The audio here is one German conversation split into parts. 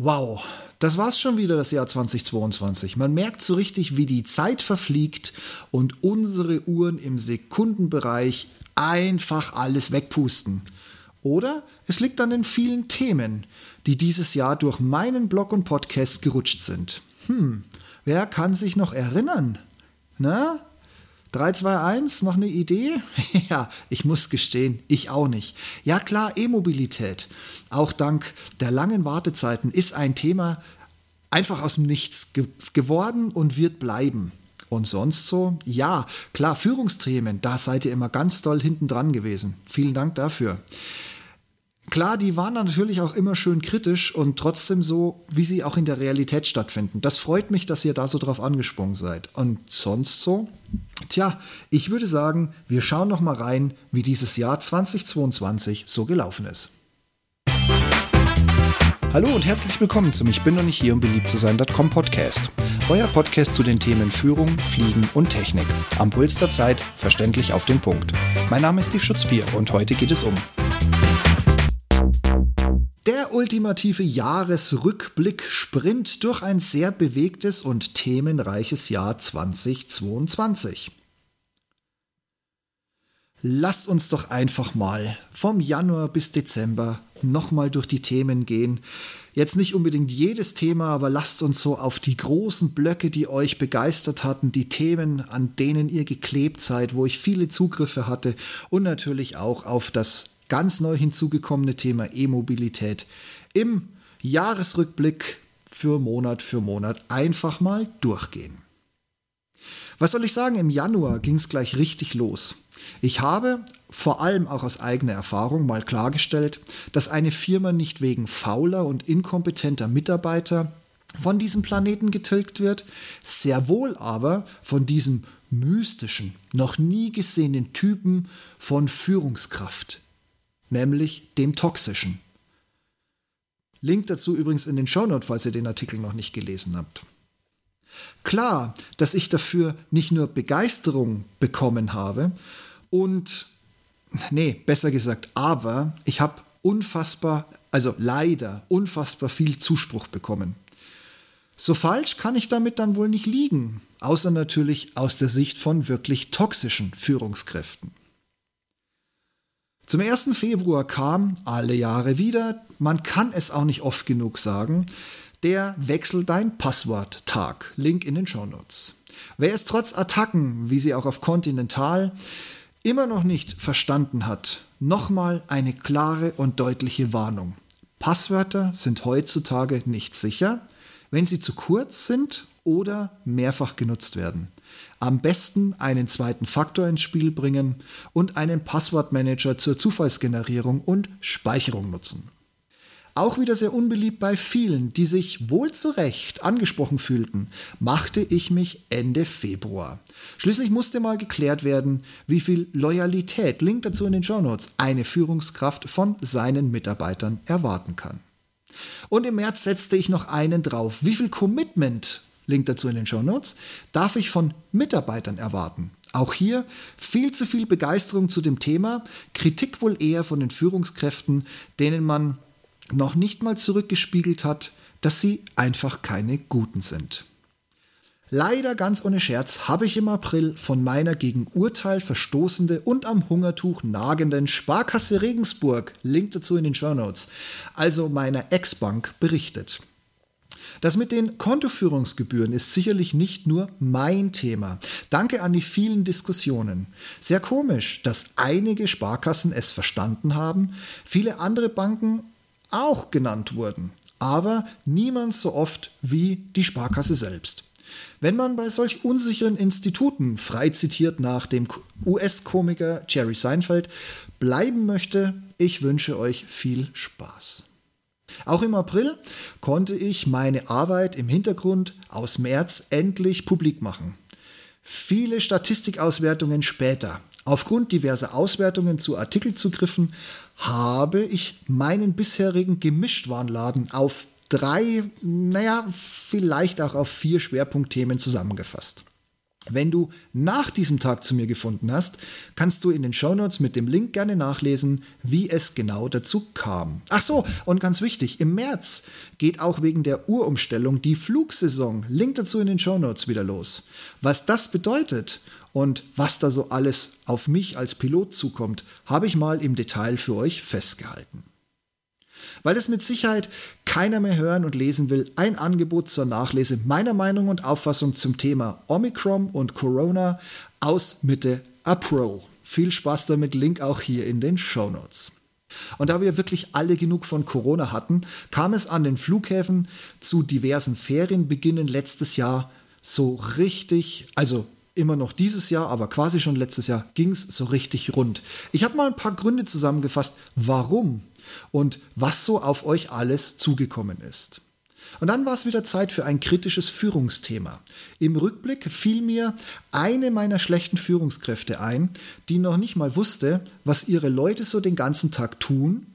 Wow, das war's schon wieder, das Jahr 2022. Man merkt so richtig, wie die Zeit verfliegt und unsere Uhren im Sekundenbereich einfach alles wegpusten. Oder es liegt an den vielen Themen, die dieses Jahr durch meinen Blog und Podcast gerutscht sind. Hm, wer kann sich noch erinnern? Na? 3, 2, 1, noch eine Idee? ja, ich muss gestehen, ich auch nicht. Ja klar, E-Mobilität. Auch dank der langen Wartezeiten ist ein Thema einfach aus dem Nichts ge geworden und wird bleiben. Und sonst so? Ja, klar, Führungsthemen, da seid ihr immer ganz doll hinten dran gewesen. Vielen Dank dafür. Klar, die waren natürlich auch immer schön kritisch und trotzdem so, wie sie auch in der Realität stattfinden. Das freut mich, dass ihr da so drauf angesprungen seid. Und sonst so? Tja, ich würde sagen, wir schauen noch mal rein, wie dieses Jahr 2022 so gelaufen ist. Hallo und herzlich willkommen zum Ich bin noch nicht hier, um beliebt zu sein.com Podcast. Euer Podcast zu den Themen Führung, Fliegen und Technik. Am Puls der Zeit, verständlich auf den Punkt. Mein Name ist Steve Schutzbier und heute geht es um der ultimative Jahresrückblick-Sprint durch ein sehr bewegtes und themenreiches Jahr 2022. Lasst uns doch einfach mal vom Januar bis Dezember nochmal durch die Themen gehen. Jetzt nicht unbedingt jedes Thema, aber lasst uns so auf die großen Blöcke, die euch begeistert hatten, die Themen, an denen ihr geklebt seid, wo ich viele Zugriffe hatte und natürlich auch auf das ganz neu hinzugekommene Thema E-Mobilität im Jahresrückblick für Monat für Monat einfach mal durchgehen. Was soll ich sagen, im Januar ging es gleich richtig los. Ich habe vor allem auch aus eigener Erfahrung mal klargestellt, dass eine Firma nicht wegen fauler und inkompetenter Mitarbeiter von diesem Planeten getilgt wird, sehr wohl aber von diesem mystischen, noch nie gesehenen Typen von Führungskraft, nämlich dem toxischen. Link dazu übrigens in den Shownote, falls ihr den Artikel noch nicht gelesen habt. Klar, dass ich dafür nicht nur Begeisterung bekommen habe und, nee, besser gesagt, aber ich habe unfassbar, also leider unfassbar viel Zuspruch bekommen. So falsch kann ich damit dann wohl nicht liegen, außer natürlich aus der Sicht von wirklich toxischen Führungskräften. Zum 1. Februar kam alle Jahre wieder, man kann es auch nicht oft genug sagen, der Wechsel dein Passwort-Tag. Link in den Shownotes. Wer es trotz Attacken, wie sie auch auf Continental, immer noch nicht verstanden hat, nochmal eine klare und deutliche Warnung. Passwörter sind heutzutage nicht sicher, wenn sie zu kurz sind oder mehrfach genutzt werden. Am besten einen zweiten Faktor ins Spiel bringen und einen Passwortmanager zur Zufallsgenerierung und Speicherung nutzen. Auch wieder sehr unbeliebt bei vielen, die sich wohl zu Recht angesprochen fühlten, machte ich mich Ende Februar. Schließlich musste mal geklärt werden, wie viel Loyalität, Link dazu in den Show Notes, eine Führungskraft von seinen Mitarbeitern erwarten kann. Und im März setzte ich noch einen drauf. Wie viel Commitment Link dazu in den Show Notes, darf ich von Mitarbeitern erwarten. Auch hier viel zu viel Begeisterung zu dem Thema, Kritik wohl eher von den Führungskräften, denen man noch nicht mal zurückgespiegelt hat, dass sie einfach keine guten sind. Leider ganz ohne Scherz habe ich im April von meiner gegen Urteil verstoßende und am Hungertuch nagenden Sparkasse Regensburg, Link dazu in den Show Notes, also meiner Ex-Bank, berichtet. Das mit den Kontoführungsgebühren ist sicherlich nicht nur mein Thema. Danke an die vielen Diskussionen. Sehr komisch, dass einige Sparkassen es verstanden haben, viele andere Banken auch genannt wurden, aber niemand so oft wie die Sparkasse selbst. Wenn man bei solch unsicheren Instituten, frei zitiert nach dem US-Komiker Jerry Seinfeld, bleiben möchte, ich wünsche euch viel Spaß. Auch im April konnte ich meine Arbeit im Hintergrund aus März endlich publik machen. Viele Statistikauswertungen später. Aufgrund diverser Auswertungen zu Artikelzugriffen habe ich meinen bisherigen Gemischtwarenladen auf drei, naja, vielleicht auch auf vier Schwerpunktthemen zusammengefasst. Wenn du nach diesem Tag zu mir gefunden hast, kannst du in den Shownotes mit dem Link gerne nachlesen, wie es genau dazu kam. Ach so, und ganz wichtig, im März geht auch wegen der Uhrumstellung die Flugsaison, Link dazu in den Shownotes wieder los. Was das bedeutet und was da so alles auf mich als Pilot zukommt, habe ich mal im Detail für euch festgehalten weil es mit Sicherheit keiner mehr hören und lesen will, ein Angebot zur Nachlese meiner Meinung und Auffassung zum Thema Omicron und Corona aus Mitte April. Viel Spaß damit, Link auch hier in den Show Notes. Und da wir wirklich alle genug von Corona hatten, kam es an den Flughäfen zu diversen Ferienbeginnen letztes Jahr so richtig, also immer noch dieses Jahr, aber quasi schon letztes Jahr, ging es so richtig rund. Ich habe mal ein paar Gründe zusammengefasst, warum und was so auf euch alles zugekommen ist. Und dann war es wieder Zeit für ein kritisches Führungsthema. Im Rückblick fiel mir eine meiner schlechten Führungskräfte ein, die noch nicht mal wusste, was ihre Leute so den ganzen Tag tun.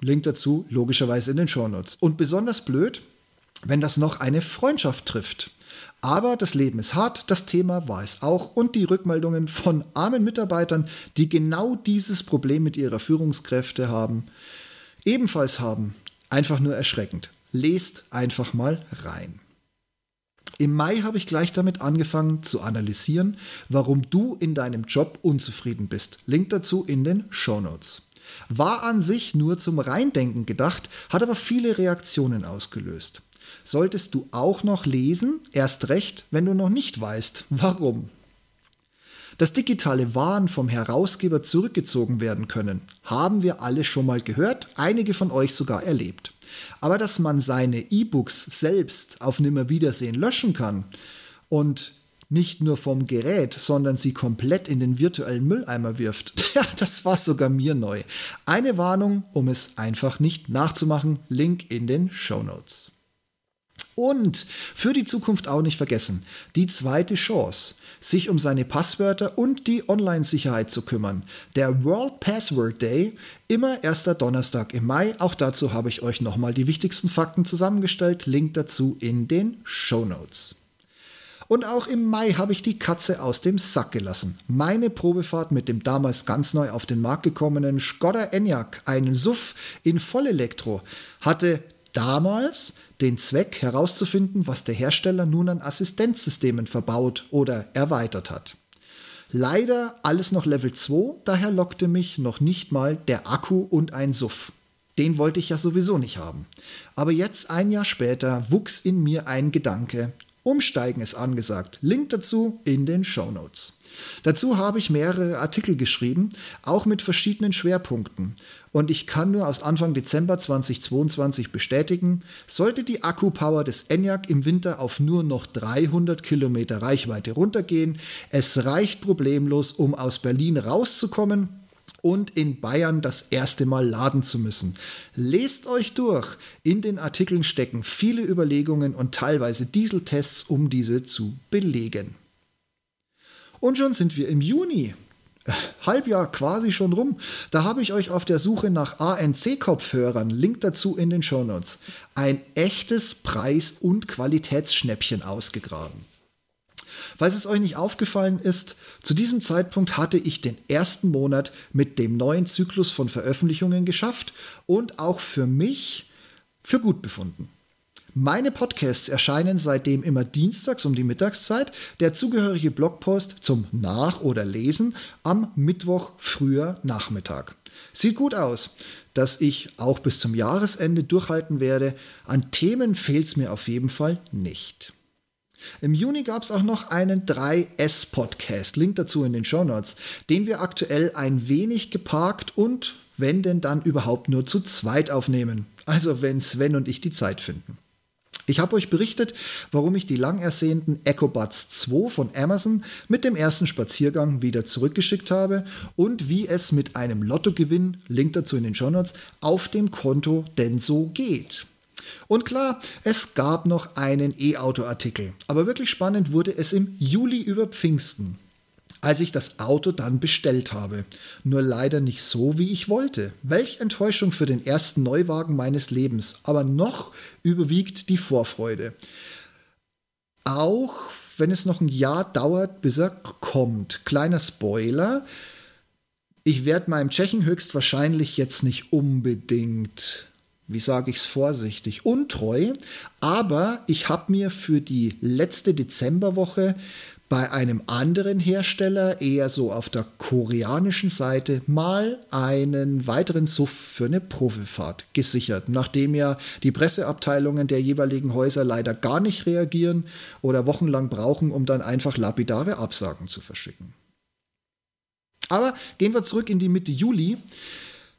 Link dazu logischerweise in den Shownotes. Und besonders blöd, wenn das noch eine Freundschaft trifft. Aber das Leben ist hart, das Thema war es auch und die Rückmeldungen von armen Mitarbeitern, die genau dieses Problem mit ihrer Führungskräfte haben, ebenfalls haben, einfach nur erschreckend. Lest einfach mal rein. Im Mai habe ich gleich damit angefangen zu analysieren, warum du in deinem Job unzufrieden bist. Link dazu in den Show Notes. War an sich nur zum Reindenken gedacht, hat aber viele Reaktionen ausgelöst solltest du auch noch lesen, erst recht, wenn du noch nicht weißt, warum. Dass digitale Waren vom Herausgeber zurückgezogen werden können, haben wir alle schon mal gehört, einige von euch sogar erlebt. Aber dass man seine E-Books selbst auf Nimmerwiedersehen löschen kann und nicht nur vom Gerät, sondern sie komplett in den virtuellen Mülleimer wirft. Das war sogar mir neu. Eine Warnung, um es einfach nicht nachzumachen. Link in den Show Notes. Und für die Zukunft auch nicht vergessen, die zweite Chance, sich um seine Passwörter und die Online-Sicherheit zu kümmern. Der World Password Day, immer erster Donnerstag im Mai. Auch dazu habe ich euch nochmal die wichtigsten Fakten zusammengestellt. Link dazu in den Show Notes. Und auch im Mai habe ich die Katze aus dem Sack gelassen. Meine Probefahrt mit dem damals ganz neu auf den Markt gekommenen Skoda Enyaq, einen SUV in Vollelektro, hatte damals den Zweck herauszufinden, was der Hersteller nun an Assistenzsystemen verbaut oder erweitert hat. Leider alles noch Level 2, daher lockte mich noch nicht mal der Akku und ein Suff. Den wollte ich ja sowieso nicht haben. Aber jetzt, ein Jahr später, wuchs in mir ein Gedanke. Umsteigen ist angesagt. Link dazu in den Show Notes. Dazu habe ich mehrere Artikel geschrieben, auch mit verschiedenen Schwerpunkten. Und ich kann nur aus Anfang Dezember 2022 bestätigen, sollte die Akkupower des ENIAC im Winter auf nur noch 300 Kilometer Reichweite runtergehen, es reicht problemlos, um aus Berlin rauszukommen und in Bayern das erste Mal laden zu müssen. Lest euch durch. In den Artikeln stecken viele Überlegungen und teilweise Dieseltests, um diese zu belegen. Und schon sind wir im Juni. Halbjahr quasi schon rum. Da habe ich euch auf der Suche nach ANC-Kopfhörern, Link dazu in den Shownotes, ein echtes Preis- und Qualitätsschnäppchen ausgegraben. Falls es euch nicht aufgefallen ist, zu diesem Zeitpunkt hatte ich den ersten Monat mit dem neuen Zyklus von Veröffentlichungen geschafft und auch für mich für gut befunden. Meine Podcasts erscheinen seitdem immer dienstags um die Mittagszeit, der zugehörige Blogpost zum Nach- oder Lesen am Mittwoch früher Nachmittag. Sieht gut aus, dass ich auch bis zum Jahresende durchhalten werde. An Themen fehlt es mir auf jeden Fall nicht. Im Juni gab es auch noch einen 3S-Podcast, Link dazu in den Show Notes, den wir aktuell ein wenig geparkt und, wenn denn dann überhaupt nur zu zweit aufnehmen. Also wenn Sven und ich die Zeit finden. Ich habe euch berichtet, warum ich die lang ersehnten EchoBuds 2 von Amazon mit dem ersten Spaziergang wieder zurückgeschickt habe und wie es mit einem Lottogewinn, Link dazu in den Show Notes, auf dem Konto denn so geht. Und klar, es gab noch einen E-Auto-Artikel, aber wirklich spannend wurde es im Juli über Pfingsten als ich das Auto dann bestellt habe. Nur leider nicht so, wie ich wollte. Welch Enttäuschung für den ersten Neuwagen meines Lebens. Aber noch überwiegt die Vorfreude. Auch wenn es noch ein Jahr dauert, bis er kommt. Kleiner Spoiler. Ich werde meinem Tschechen höchstwahrscheinlich jetzt nicht unbedingt, wie sage ich es vorsichtig, untreu, aber ich habe mir für die letzte Dezemberwoche bei einem anderen Hersteller, eher so auf der koreanischen Seite, mal einen weiteren Suff für eine Profifahrt gesichert, nachdem ja die Presseabteilungen der jeweiligen Häuser leider gar nicht reagieren oder wochenlang brauchen, um dann einfach lapidare Absagen zu verschicken. Aber gehen wir zurück in die Mitte Juli.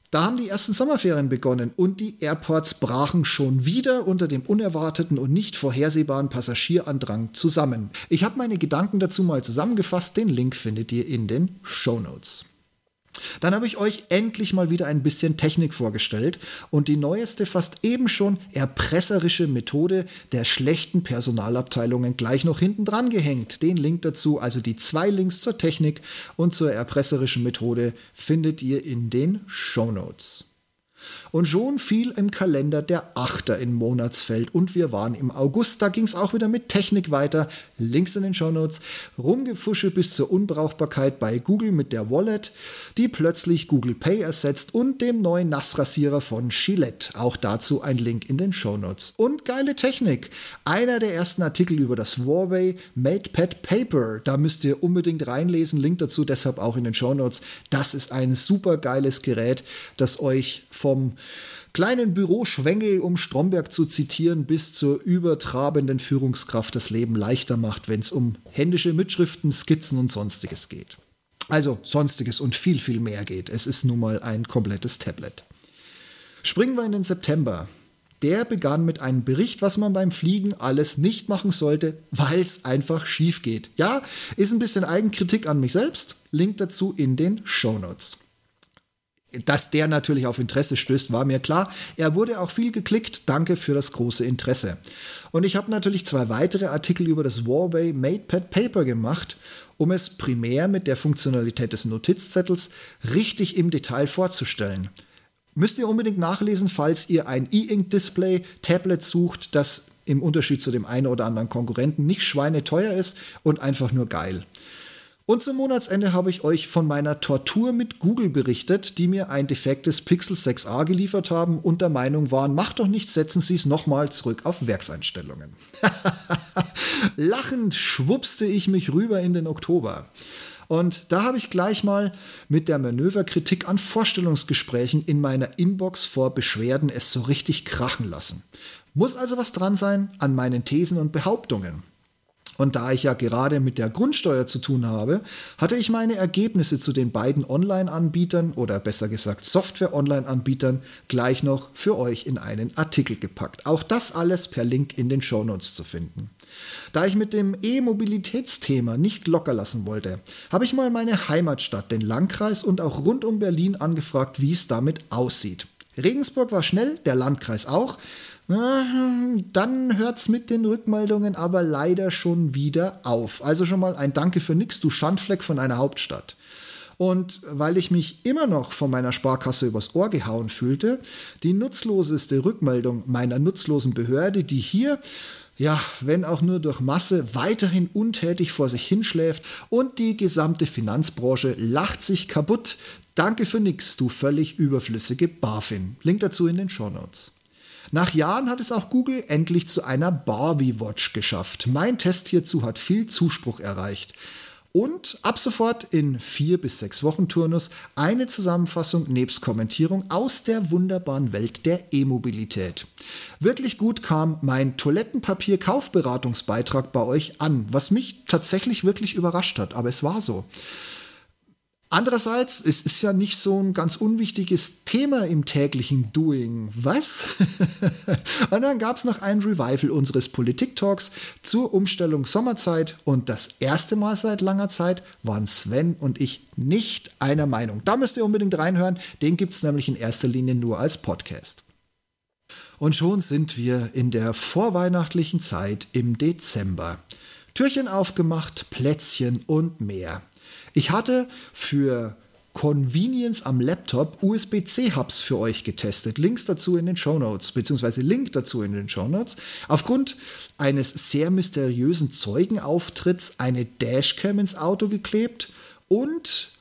Da haben die ersten Sommerferien begonnen und die Airports brachen schon wieder unter dem unerwarteten und nicht vorhersehbaren Passagierandrang zusammen. Ich habe meine Gedanken dazu mal zusammengefasst. Den Link findet ihr in den Show Notes. Dann habe ich euch endlich mal wieder ein bisschen Technik vorgestellt und die neueste, fast eben schon erpresserische Methode der schlechten Personalabteilungen gleich noch hinten dran gehängt. Den Link dazu, also die zwei Links zur Technik und zur erpresserischen Methode, findet ihr in den Show Notes. Und schon fiel im Kalender der Achter in Monatsfeld und wir waren im August. Da ging es auch wieder mit Technik weiter. Links in den Shownotes. Rumgefusche bis zur Unbrauchbarkeit bei Google mit der Wallet, die plötzlich Google Pay ersetzt und dem neuen Nassrasierer von Gillette. Auch dazu ein Link in den Shownotes. Und geile Technik. Einer der ersten Artikel über das Huawei MatePad Paper. Da müsst ihr unbedingt reinlesen. Link dazu deshalb auch in den Shownotes. Das ist ein super geiles Gerät, das euch vom kleinen Büroschwengel, um Stromberg zu zitieren, bis zur übertrabenden Führungskraft das Leben leichter macht, wenn es um händische Mitschriften, Skizzen und sonstiges geht. Also sonstiges und viel, viel mehr geht. Es ist nun mal ein komplettes Tablet. Springen wir in den September. Der begann mit einem Bericht, was man beim Fliegen alles nicht machen sollte, weil es einfach schief geht. Ja, ist ein bisschen Eigenkritik an mich selbst. Link dazu in den Show Notes. Dass der natürlich auf Interesse stößt, war mir klar. Er wurde auch viel geklickt. Danke für das große Interesse. Und ich habe natürlich zwei weitere Artikel über das Huawei MatePad Paper gemacht, um es primär mit der Funktionalität des Notizzettels richtig im Detail vorzustellen. Müsst ihr unbedingt nachlesen, falls ihr ein E-Ink-Display Tablet sucht, das im Unterschied zu dem einen oder anderen Konkurrenten nicht schweineteuer ist und einfach nur geil. Und zum Monatsende habe ich euch von meiner Tortur mit Google berichtet, die mir ein defektes Pixel 6a geliefert haben und der Meinung waren, macht doch nichts, setzen Sie es nochmal zurück auf Werkseinstellungen. Lachend schwupste ich mich rüber in den Oktober. Und da habe ich gleich mal mit der Manöverkritik an Vorstellungsgesprächen in meiner Inbox vor Beschwerden es so richtig krachen lassen. Muss also was dran sein an meinen Thesen und Behauptungen. Und da ich ja gerade mit der Grundsteuer zu tun habe, hatte ich meine Ergebnisse zu den beiden Online-Anbietern oder besser gesagt Software-Online-Anbietern gleich noch für euch in einen Artikel gepackt. Auch das alles per Link in den Shownotes zu finden. Da ich mit dem E-Mobilitätsthema nicht locker lassen wollte, habe ich mal meine Heimatstadt, den Landkreis und auch rund um Berlin angefragt, wie es damit aussieht. Regensburg war schnell, der Landkreis auch. Dann hört es mit den Rückmeldungen aber leider schon wieder auf. Also schon mal ein Danke für nix, du Schandfleck von einer Hauptstadt. Und weil ich mich immer noch von meiner Sparkasse übers Ohr gehauen fühlte, die nutzloseste Rückmeldung meiner nutzlosen Behörde, die hier, ja, wenn auch nur durch Masse, weiterhin untätig vor sich hinschläft und die gesamte Finanzbranche lacht sich kaputt. Danke für nix, du völlig überflüssige BaFin. Link dazu in den Show Notes. Nach Jahren hat es auch Google endlich zu einer Barbie Watch geschafft. Mein Test hierzu hat viel Zuspruch erreicht. Und ab sofort in vier bis sechs Wochen Turnus eine Zusammenfassung nebst Kommentierung aus der wunderbaren Welt der E-Mobilität. Wirklich gut kam mein Toilettenpapier-Kaufberatungsbeitrag bei euch an, was mich tatsächlich wirklich überrascht hat, aber es war so. Andererseits, es ist ja nicht so ein ganz unwichtiges Thema im täglichen Doing. Was? und dann gab es noch ein Revival unseres Politik-Talks zur Umstellung Sommerzeit und das erste Mal seit langer Zeit waren Sven und ich nicht einer Meinung. Da müsst ihr unbedingt reinhören, den gibt es nämlich in erster Linie nur als Podcast. Und schon sind wir in der vorweihnachtlichen Zeit im Dezember. Türchen aufgemacht, Plätzchen und mehr. Ich hatte für Convenience am Laptop USB-C-Hubs für euch getestet. Links dazu in den Show Notes, beziehungsweise Link dazu in den Show Notes. Aufgrund eines sehr mysteriösen Zeugenauftritts eine Dashcam ins Auto geklebt und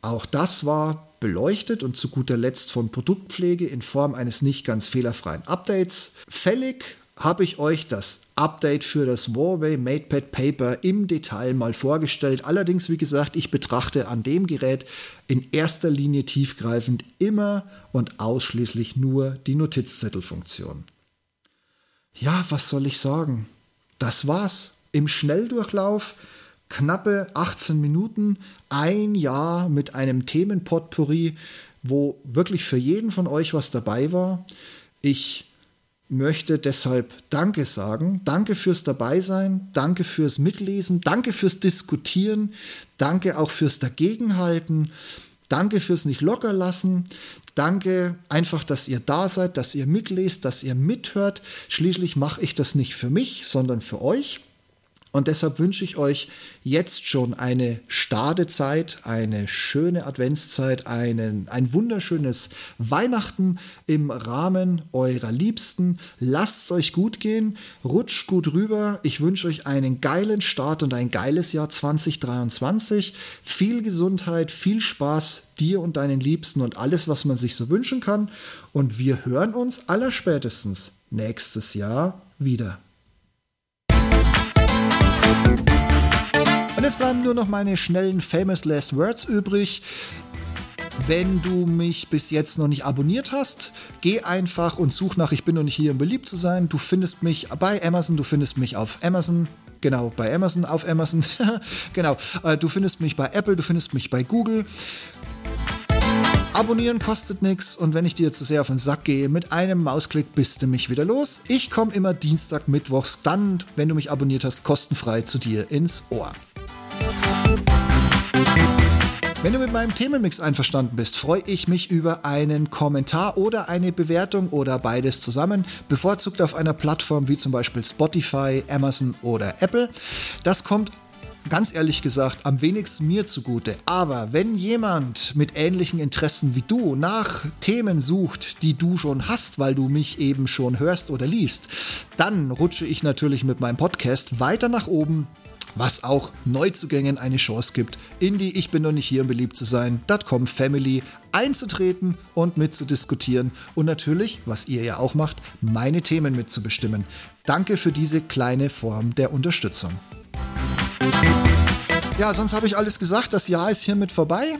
auch das war beleuchtet und zu guter Letzt von Produktpflege in Form eines nicht ganz fehlerfreien Updates fällig habe ich euch das Update für das Huawei MatePad Paper im Detail mal vorgestellt. Allerdings, wie gesagt, ich betrachte an dem Gerät in erster Linie tiefgreifend immer und ausschließlich nur die Notizzettelfunktion. Ja, was soll ich sagen? Das war's. Im Schnelldurchlauf knappe 18 Minuten, ein Jahr mit einem Themenpotpourri, wo wirklich für jeden von euch was dabei war. Ich möchte deshalb Danke sagen. Danke fürs Dabeisein, danke fürs Mitlesen, danke fürs Diskutieren, danke auch fürs Dagegenhalten, danke fürs nicht lockerlassen, danke einfach, dass ihr da seid, dass ihr mitlest, dass ihr mithört. Schließlich mache ich das nicht für mich, sondern für euch. Und deshalb wünsche ich euch jetzt schon eine Stadezeit, eine schöne Adventszeit, einen, ein wunderschönes Weihnachten im Rahmen eurer Liebsten. Lasst es euch gut gehen, rutscht gut rüber. Ich wünsche euch einen geilen Start und ein geiles Jahr 2023. Viel Gesundheit, viel Spaß dir und deinen Liebsten und alles, was man sich so wünschen kann. Und wir hören uns allerspätestens nächstes Jahr wieder. Und jetzt bleiben nur noch meine schnellen Famous Last Words übrig. Wenn du mich bis jetzt noch nicht abonniert hast, geh einfach und such nach Ich bin noch nicht hier, um beliebt zu sein. Du findest mich bei Amazon, du findest mich auf Amazon. Genau, bei Amazon, auf Amazon. genau, äh, du findest mich bei Apple, du findest mich bei Google. Abonnieren kostet nichts und wenn ich dir zu sehr auf den Sack gehe, mit einem Mausklick bist du mich wieder los. Ich komme immer Dienstag, Mittwochs, dann, wenn du mich abonniert hast, kostenfrei zu dir ins Ohr. Wenn du mit meinem Themenmix einverstanden bist, freue ich mich über einen Kommentar oder eine Bewertung oder beides zusammen, bevorzugt auf einer Plattform wie zum Beispiel Spotify, Amazon oder Apple. Das kommt ganz ehrlich gesagt am wenigsten mir zugute. Aber wenn jemand mit ähnlichen Interessen wie du nach Themen sucht, die du schon hast, weil du mich eben schon hörst oder liest, dann rutsche ich natürlich mit meinem Podcast weiter nach oben was auch Neuzugängen eine Chance gibt, in die Ich bin noch nicht hier, um beliebt zu sein.com Family einzutreten und mitzudiskutieren und natürlich, was ihr ja auch macht, meine Themen mitzubestimmen. Danke für diese kleine Form der Unterstützung. Ja, sonst habe ich alles gesagt. Das Jahr ist hiermit vorbei.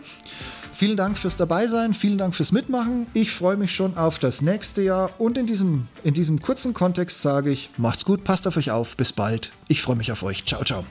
Vielen Dank fürs Dabeisein, vielen Dank fürs Mitmachen. Ich freue mich schon auf das nächste Jahr und in diesem, in diesem kurzen Kontext sage ich, macht's gut, passt auf euch auf, bis bald. Ich freue mich auf euch. Ciao, ciao.